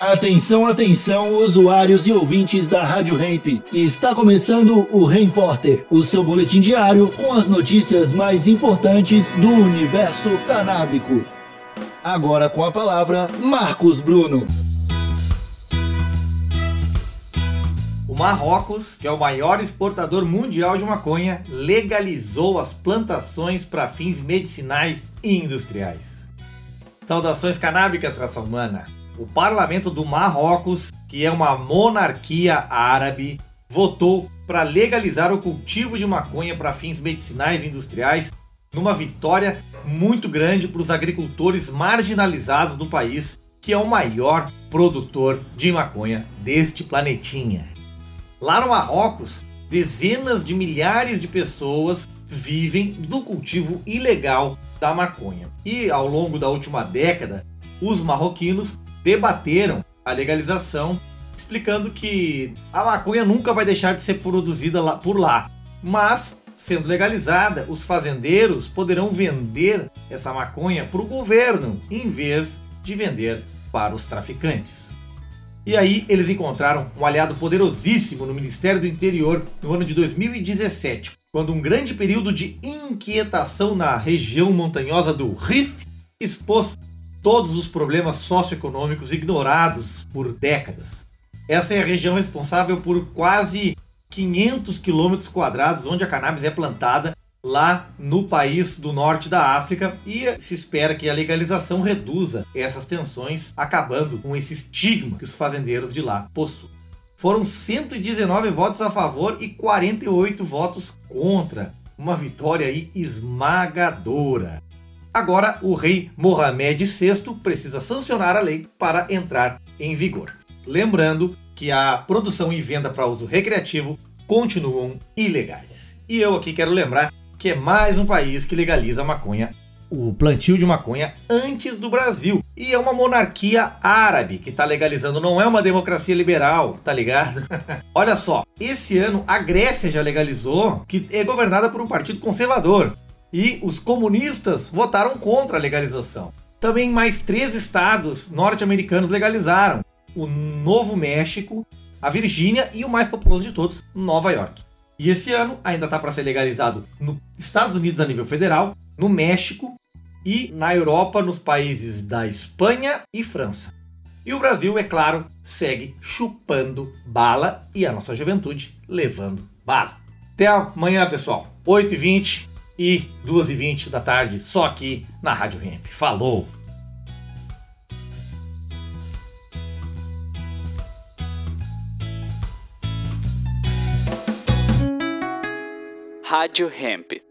Atenção, atenção, usuários e ouvintes da Rádio Hemp. Está começando o Repórter, o seu boletim diário com as notícias mais importantes do universo canábico. Agora com a palavra, Marcos Bruno. O Marrocos, que é o maior exportador mundial de maconha, legalizou as plantações para fins medicinais e industriais. Saudações canábicas, raça humana! O parlamento do Marrocos, que é uma monarquia árabe, votou para legalizar o cultivo de maconha para fins medicinais e industriais, numa vitória muito grande para os agricultores marginalizados do país, que é o maior produtor de maconha deste planetinha. Lá no Marrocos, dezenas de milhares de pessoas vivem do cultivo ilegal da maconha. E ao longo da última década, os marroquinos debateram a legalização, explicando que a maconha nunca vai deixar de ser produzida lá, por lá, mas sendo legalizada, os fazendeiros poderão vender essa maconha para o governo em vez de vender para os traficantes. E aí eles encontraram um aliado poderosíssimo no Ministério do Interior no ano de 2017, quando um grande período de inquietação na região montanhosa do Rif expôs todos os problemas socioeconômicos ignorados por décadas. Essa é a região responsável por quase 500 quilômetros quadrados onde a cannabis é plantada lá no país do norte da África e se espera que a legalização reduza essas tensões, acabando com esse estigma que os fazendeiros de lá possuem. Foram 119 votos a favor e 48 votos contra, uma vitória esmagadora. Agora, o rei Mohamed VI precisa sancionar a lei para entrar em vigor. Lembrando que a produção e venda para uso recreativo continuam ilegais. E eu aqui quero lembrar que é mais um país que legaliza a maconha, o plantio de maconha antes do Brasil. E é uma monarquia árabe que está legalizando, não é uma democracia liberal, tá ligado? Olha só, esse ano a Grécia já legalizou, que é governada por um partido conservador e os comunistas votaram contra a legalização. Também mais três estados norte-americanos legalizaram: o Novo México, a Virgínia e o mais populoso de todos, Nova York. E esse ano ainda está para ser legalizado nos Estados Unidos a nível federal, no México e na Europa, nos países da Espanha e França. E o Brasil, é claro, segue chupando bala e a nossa juventude levando bala. Até amanhã, pessoal. 8h20 e 2h20 da tarde, só aqui na Rádio Ramp. Falou! Rádio Hemp.